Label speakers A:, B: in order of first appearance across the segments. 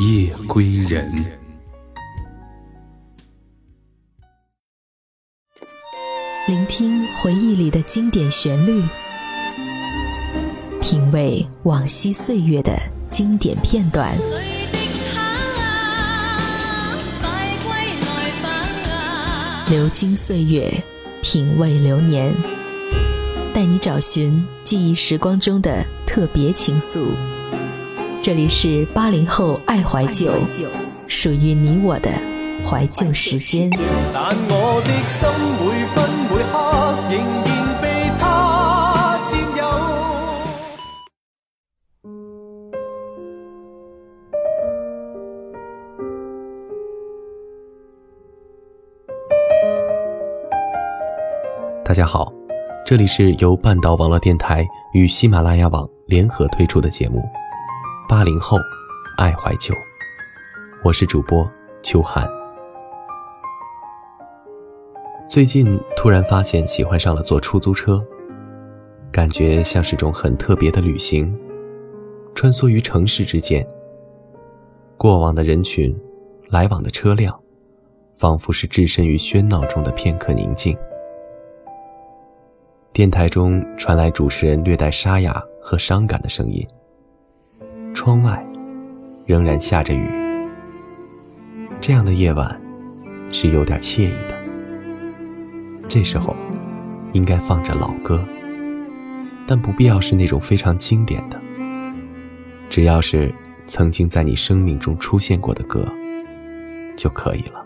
A: 夜归人。
B: 聆听回忆里的经典旋律，品味往昔岁月的经典片段。流金岁月，品味流年，带你找寻记忆时光中的特别情愫。这里是八零后爱怀旧，属于你我的怀旧时间。
C: 但我的心每分每刻仍然被他占有。
D: 大家好，这里是由半岛网络电台与喜马拉雅网联合推出的节目《八零后爱怀旧》，我是主播秋寒。最近突然发现喜欢上了坐出租车，感觉像是种很特别的旅行，穿梭于城市之间，过往的人群，来往的车辆，仿佛是置身于喧闹中的片刻宁静。电台中传来主持人略带沙哑和伤感的声音。窗外仍然下着雨，这样的夜晚是有点惬意的。这时候应该放着老歌，但不必要是那种非常经典的，只要是曾经在你生命中出现过的歌就可以了。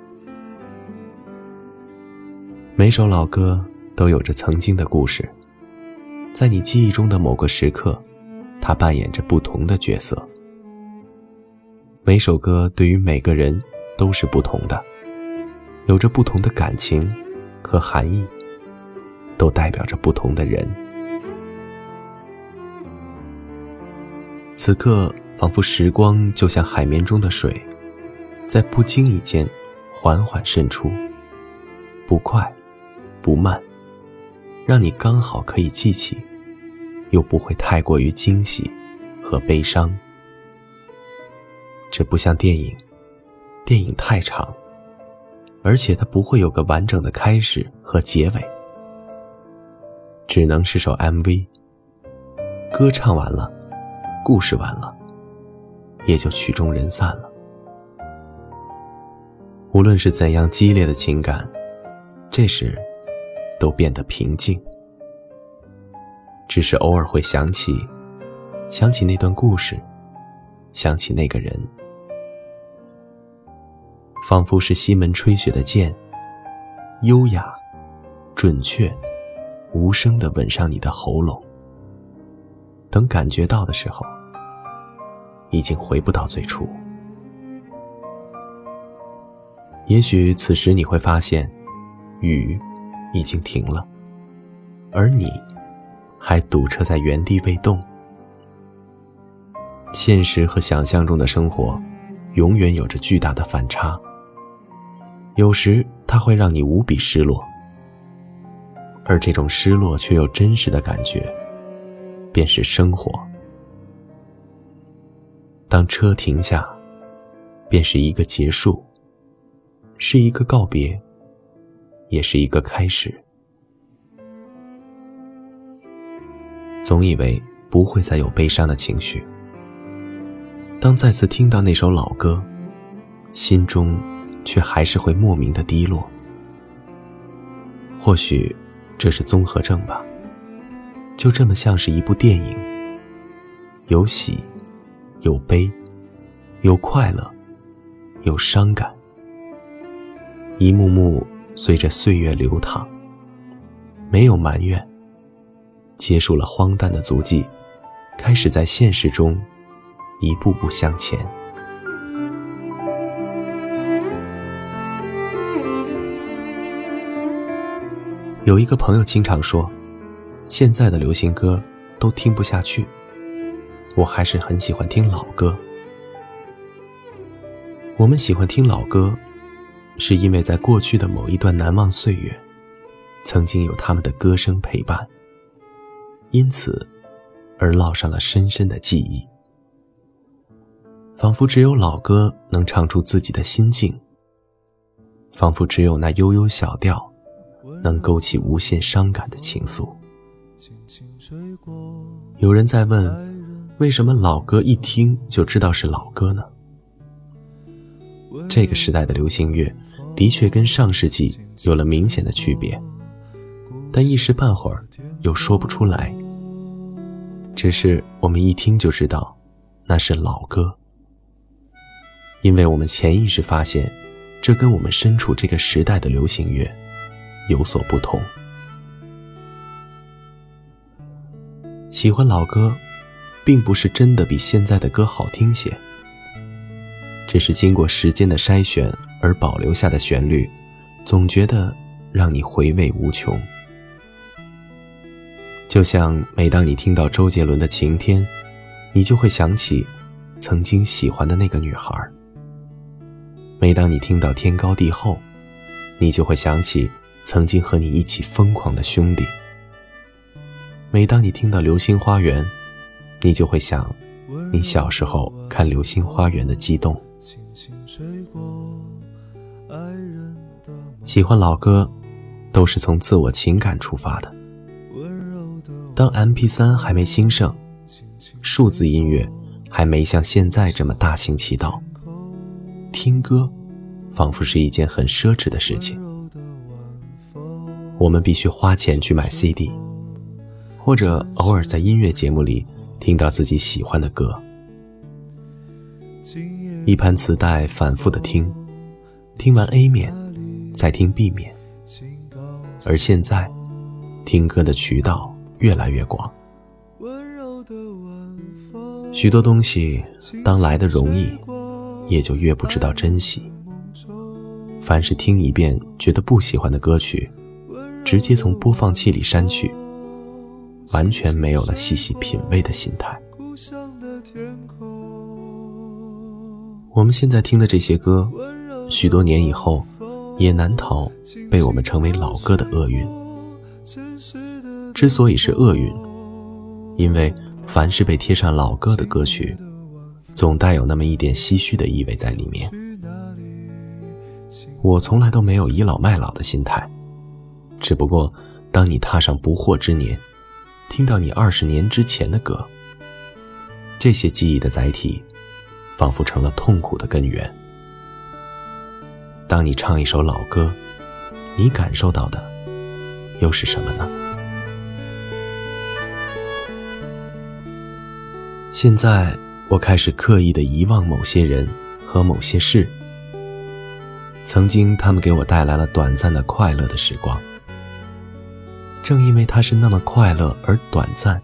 D: 每首老歌。都有着曾经的故事，在你记忆中的某个时刻，他扮演着不同的角色。每首歌对于每个人都是不同的，有着不同的感情和含义，都代表着不同的人。此刻，仿佛时光就像海绵中的水，在不经意间缓缓渗出，不快，不慢。让你刚好可以记起，又不会太过于惊喜和悲伤。这不像电影，电影太长，而且它不会有个完整的开始和结尾，只能是首 MV。歌唱完了，故事完了，也就曲终人散了。无论是怎样激烈的情感，这时。都变得平静，只是偶尔会想起，想起那段故事，想起那个人，仿佛是西门吹雪的剑，优雅、准确、无声的吻上你的喉咙。等感觉到的时候，已经回不到最初。也许此时你会发现，雨。已经停了，而你还堵车在原地未动。现实和想象中的生活，永远有着巨大的反差。有时它会让你无比失落，而这种失落却又真实的感觉，便是生活。当车停下，便是一个结束，是一个告别。也是一个开始。总以为不会再有悲伤的情绪，当再次听到那首老歌，心中却还是会莫名的低落。或许这是综合症吧，就这么像是一部电影，有喜，有悲，有快乐，有伤感，一幕幕。随着岁月流淌，没有埋怨，结束了荒诞的足迹开始在现实中一步步向前。有一个朋友经常说现在的流行歌都听不下去我还是很喜欢听老歌。我们喜欢听老歌是因为在过去的某一段难忘岁月曾经有他们的歌声陪伴。因此而烙上了深深的记忆。仿佛只有老歌能唱出自己的心境，仿佛只有那悠悠小调。能勾起无限伤感的情愫。有人在问，为什么老歌一听就知道是老歌呢？这个时代的流行乐的确跟上世纪有了明显的区别，但一时半会儿又说不出来。只是我们一听就知道，那是老歌，因为我们潜意识发现，这跟我们身处这个时代的流行乐。有所不同。喜欢老歌，并不是真的比现在的歌好听些，只是经过时间的筛选而保留下的旋律，总觉得让你回味无穷。就像每当你听到周杰伦的《晴天》，你就会想起曾经喜欢的那个女孩；每当你听到《天高地厚》，你就会想起。曾经和你一起疯狂的兄弟。每当你听到《流星花园》，你就会想，你小时候看《流星花园》的激动。喜欢老歌，都是从自我情感出发的。当 MP3 还没兴盛，数字音乐还没像现在这么大行其道，听歌，仿佛是一件很奢侈的事情。我们必须花钱去买 CD，或者偶尔在音乐节目里听到自己喜欢的歌。一盘磁带反复的听，听完 A 面，再听 B 面。而现在，听歌的渠道越来越广，许多东西当来的容易，也就越不知道珍惜。凡是听一遍觉得不喜欢的歌曲。直接从播放器里删去，完全没有了细细品味的心态。我们现在听的这些歌，许多年以后，也难逃被我们称为老歌的厄运。之所以是厄运，因为凡是被贴上老歌的歌曲，总带有那么一点唏嘘的意味在里面。我从来都没有倚老卖老的心态。只不过，当你踏上不惑之年，听到你二十年之前的歌，这些记忆的载体，仿佛成了痛苦的根源。当你唱一首老歌，你感受到的又是什么呢？现在，我开始刻意的遗忘某些人和某些事。曾经，他们给我带来了短暂的快乐的时光。正因为它是那么快乐而短暂，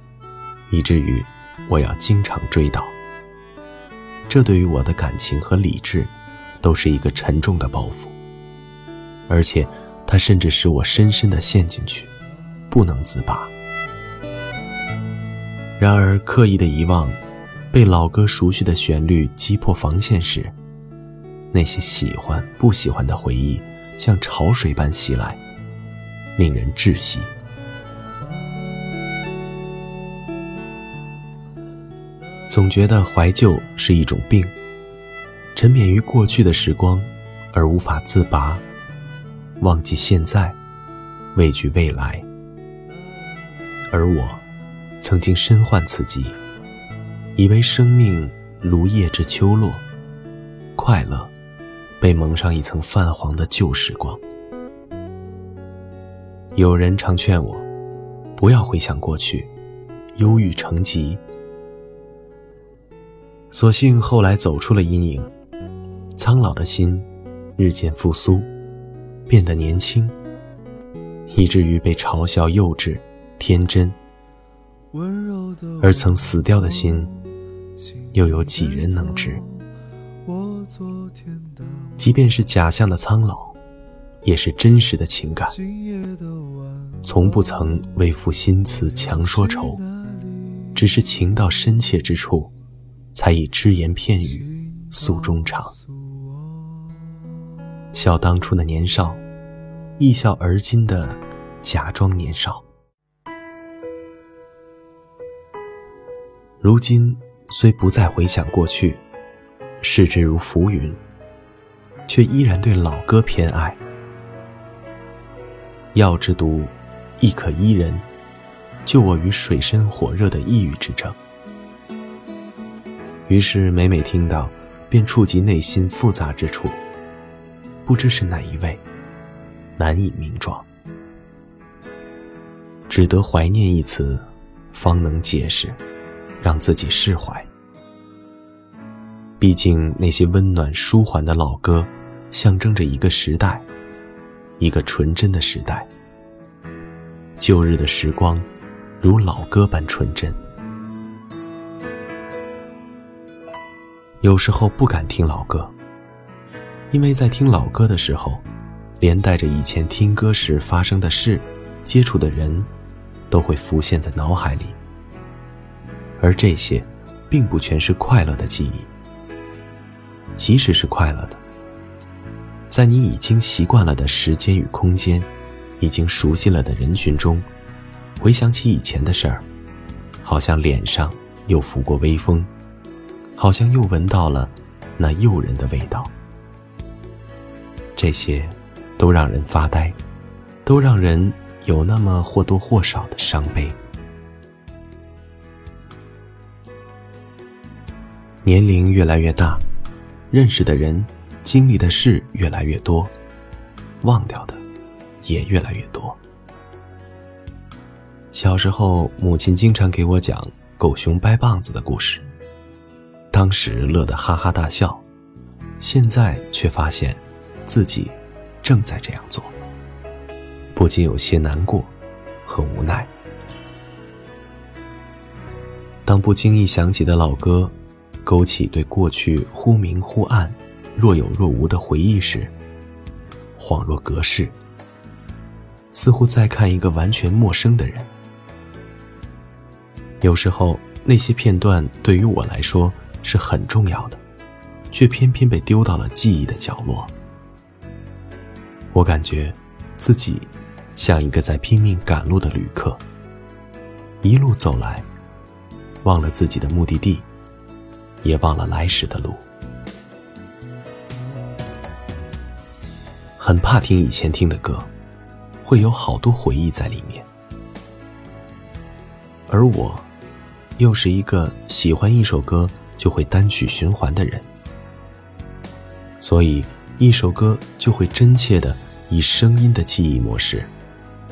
D: 以至于我要经常追悼。这对于我的感情和理智，都是一个沉重的包袱。而且，它甚至使我深深的陷进去，不能自拔。然而，刻意的遗忘，被老歌熟悉的旋律击破防线时，那些喜欢不喜欢的回忆，像潮水般袭来，令人窒息。总觉得怀旧是一种病，沉湎于过去的时光，而无法自拔，忘记现在，畏惧未来。而我，曾经身患此疾，以为生命如叶之秋落，快乐被蒙上一层泛黄的旧时光。有人常劝我，不要回想过去，忧郁成疾。所幸后来走出了阴影，苍老的心日渐复苏，变得年轻，以至于被嘲笑幼稚、天真。而曾死掉的心，又有几人能知？即便是假象的苍老，也是真实的情感，从不曾为赋新词强说愁，只是情到深切之处，才以只言片语诉衷肠。笑当初的年少，亦笑而今的假装年少。如今虽不再回想过去，视之如浮云，却依然对老歌偏爱。药之毒，亦可医人，救我于水深火热的抑郁之症。于是每每听到，便触及内心复杂之处。不知是哪一位，难以名状，只得怀念一词，方能解释，让自己释怀。毕竟那些温暖舒缓的老歌，象征着一个时代，一个纯真的时代。旧日的时光，如老歌般纯真。有时候不敢听老歌。因为在听老歌的时候，连带着以前听歌时发生的事、接触的人，都会浮现在脑海里。而这些，并不全是快乐的记忆。即使是快乐的，在你已经习惯了的时间与空间，已经熟悉了的人群中，回想起以前的事儿，好像脸上又拂过微风，好像又闻到了那诱人的味道。这些，都让人发呆，都让人有那么或多或少的伤悲。年龄越来越大，认识的人、经历的事越来越多，忘掉的也越来越多。小时候，母亲经常给我讲狗熊掰棒子的故事，当时乐得哈哈大笑，现在却发现。自己正在这样做，不禁有些难过和无奈。当不经意想起的老歌，勾起对过去忽明忽暗、若有若无的回忆时，恍若隔世，似乎在看一个完全陌生的人。有时候，那些片段对于我来说是很重要的，却偏偏被丢到了记忆的角落。我感觉，自己像一个在拼命赶路的旅客。一路走来，忘了自己的目的地，也忘了来时的路。很怕听以前听的歌，会有好多回忆在里面。而我，又是一个喜欢一首歌就会单曲循环的人，所以。一首歌就会真切的以声音的记忆模式，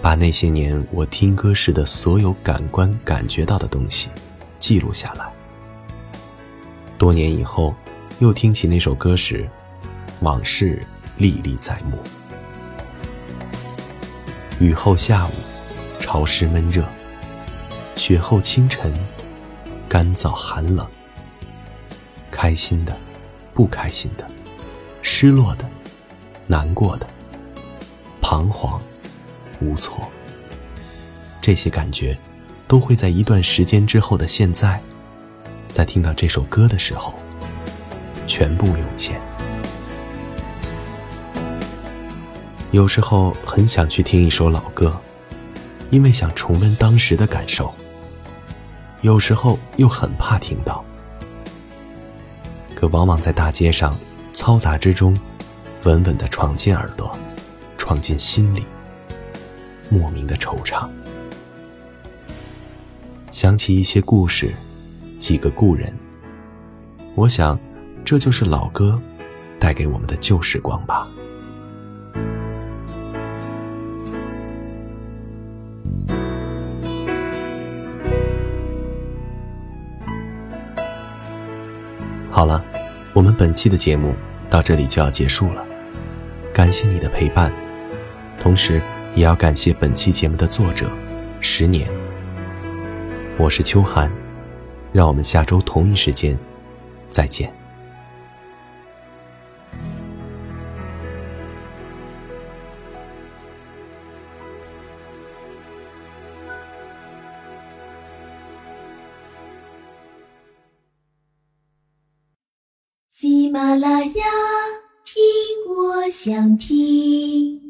D: 把那些年我听歌时的所有感官感觉到的东西记录下来。多年以后，又听起那首歌时，往事历历在目。雨后下午，潮湿闷热；雪后清晨，干燥寒冷。开心的，不开心的。失落的、难过的、彷徨、无措，这些感觉，都会在一段时间之后的现在，在听到这首歌的时候，全部涌现。有时候很想去听一首老歌，因为想重温当时的感受；有时候又很怕听到，可往往在大街上。嘈杂之中，稳稳的闯进耳朵，闯进心里。莫名的惆怅，想起一些故事，几个故人。我想，这就是老歌带给我们的旧时光吧。好了，我们本期的节目。到这里就要结束了，感谢你的陪伴，同时也要感谢本期节目的作者十年。我是秋寒，让我们下周同一时间再见。
E: 喜马拉雅听我想听。